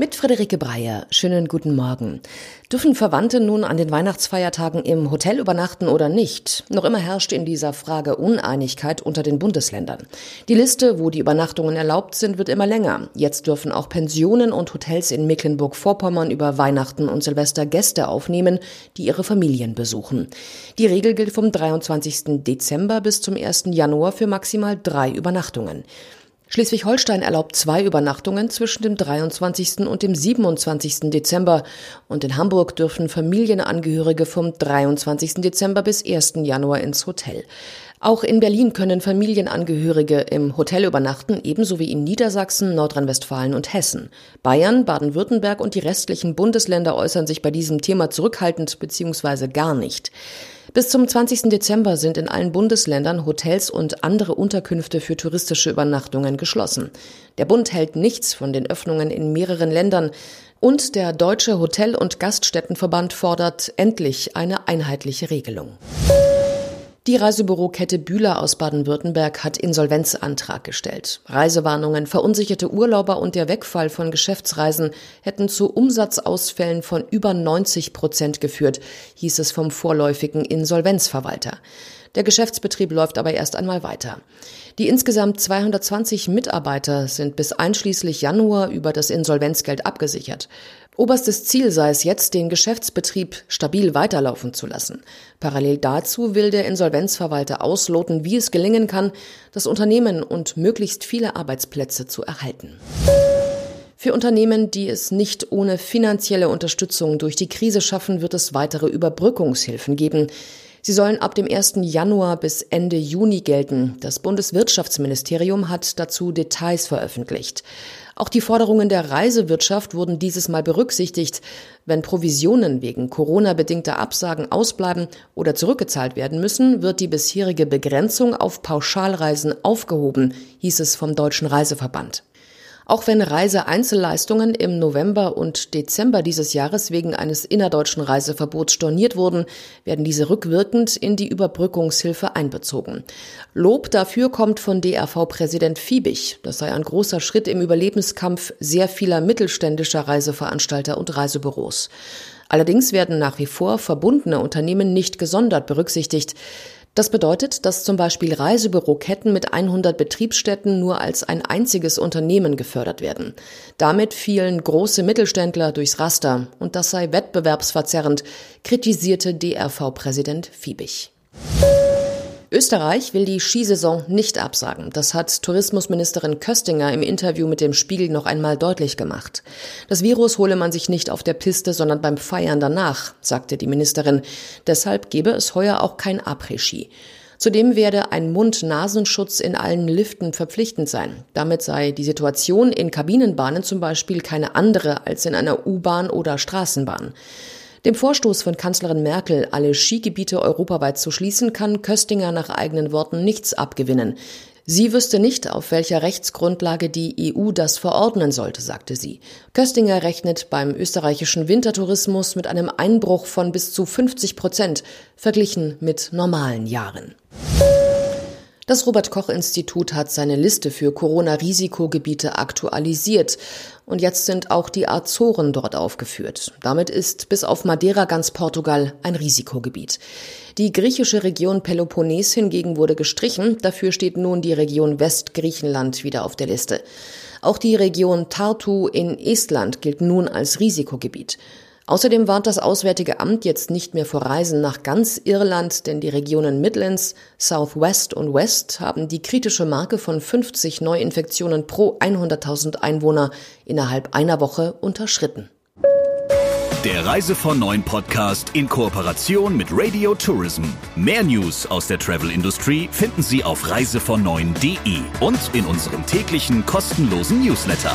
Mit Friederike Breyer. Schönen guten Morgen. Dürfen Verwandte nun an den Weihnachtsfeiertagen im Hotel übernachten oder nicht? Noch immer herrscht in dieser Frage Uneinigkeit unter den Bundesländern. Die Liste, wo die Übernachtungen erlaubt sind, wird immer länger. Jetzt dürfen auch Pensionen und Hotels in Mecklenburg-Vorpommern über Weihnachten und Silvester Gäste aufnehmen, die ihre Familien besuchen. Die Regel gilt vom 23. Dezember bis zum 1. Januar für maximal drei Übernachtungen. Schleswig-Holstein erlaubt zwei Übernachtungen zwischen dem 23. und dem 27. Dezember und in Hamburg dürfen Familienangehörige vom 23. Dezember bis 1. Januar ins Hotel. Auch in Berlin können Familienangehörige im Hotel übernachten, ebenso wie in Niedersachsen, Nordrhein-Westfalen und Hessen. Bayern, Baden-Württemberg und die restlichen Bundesländer äußern sich bei diesem Thema zurückhaltend bzw. gar nicht. Bis zum 20. Dezember sind in allen Bundesländern Hotels und andere Unterkünfte für touristische Übernachtungen geschlossen. Der Bund hält nichts von den Öffnungen in mehreren Ländern. Und der Deutsche Hotel- und Gaststättenverband fordert endlich eine einheitliche Regelung. Die Reisebürokette Bühler aus Baden-Württemberg hat Insolvenzantrag gestellt. Reisewarnungen, verunsicherte Urlauber und der Wegfall von Geschäftsreisen hätten zu Umsatzausfällen von über 90 Prozent geführt, hieß es vom vorläufigen Insolvenzverwalter. Der Geschäftsbetrieb läuft aber erst einmal weiter. Die insgesamt 220 Mitarbeiter sind bis einschließlich Januar über das Insolvenzgeld abgesichert. Oberstes Ziel sei es jetzt, den Geschäftsbetrieb stabil weiterlaufen zu lassen. Parallel dazu will der Insolvenzverwalter ausloten, wie es gelingen kann, das Unternehmen und möglichst viele Arbeitsplätze zu erhalten. Für Unternehmen, die es nicht ohne finanzielle Unterstützung durch die Krise schaffen, wird es weitere Überbrückungshilfen geben. Sie sollen ab dem 1. Januar bis Ende Juni gelten. Das Bundeswirtschaftsministerium hat dazu Details veröffentlicht. Auch die Forderungen der Reisewirtschaft wurden dieses Mal berücksichtigt. Wenn Provisionen wegen Corona-bedingter Absagen ausbleiben oder zurückgezahlt werden müssen, wird die bisherige Begrenzung auf Pauschalreisen aufgehoben, hieß es vom Deutschen Reiseverband. Auch wenn Reiseeinzelleistungen im November und Dezember dieses Jahres wegen eines innerdeutschen Reiseverbots storniert wurden, werden diese rückwirkend in die Überbrückungshilfe einbezogen. Lob dafür kommt von DRV-Präsident Fiebig. Das sei ein großer Schritt im Überlebenskampf sehr vieler mittelständischer Reiseveranstalter und Reisebüros. Allerdings werden nach wie vor verbundene Unternehmen nicht gesondert berücksichtigt. Das bedeutet, dass zum Beispiel Reisebüroketten mit 100 Betriebsstätten nur als ein einziges Unternehmen gefördert werden. Damit fielen große Mittelständler durchs Raster und das sei wettbewerbsverzerrend, kritisierte DRV-Präsident Fiebig. Österreich will die Skisaison nicht absagen. Das hat Tourismusministerin Köstinger im Interview mit dem Spiegel noch einmal deutlich gemacht. Das Virus hole man sich nicht auf der Piste, sondern beim Feiern danach, sagte die Ministerin. Deshalb gebe es heuer auch kein Après-Ski. Zudem werde ein Mund-Nasenschutz in allen Liften verpflichtend sein. Damit sei die Situation in Kabinenbahnen zum Beispiel keine andere als in einer U-Bahn oder Straßenbahn. Dem Vorstoß von Kanzlerin Merkel, alle Skigebiete europaweit zu schließen, kann Köstinger nach eigenen Worten nichts abgewinnen. Sie wüsste nicht, auf welcher Rechtsgrundlage die EU das verordnen sollte, sagte sie. Köstinger rechnet beim österreichischen Wintertourismus mit einem Einbruch von bis zu 50 Prozent, verglichen mit normalen Jahren. Das Robert Koch Institut hat seine Liste für Corona-Risikogebiete aktualisiert und jetzt sind auch die Azoren dort aufgeführt. Damit ist bis auf Madeira ganz Portugal ein Risikogebiet. Die griechische Region Peloponnes hingegen wurde gestrichen, dafür steht nun die Region Westgriechenland wieder auf der Liste. Auch die Region Tartu in Estland gilt nun als Risikogebiet. Außerdem warnt das Auswärtige Amt jetzt nicht mehr vor Reisen nach ganz Irland, denn die Regionen Midlands, Southwest und West haben die kritische Marke von 50 Neuinfektionen pro 100.000 Einwohner innerhalb einer Woche unterschritten. Der Reise von Neuen Podcast in Kooperation mit Radio Tourism. Mehr News aus der Travel Industry finden Sie auf reisevon und in unserem täglichen kostenlosen Newsletter.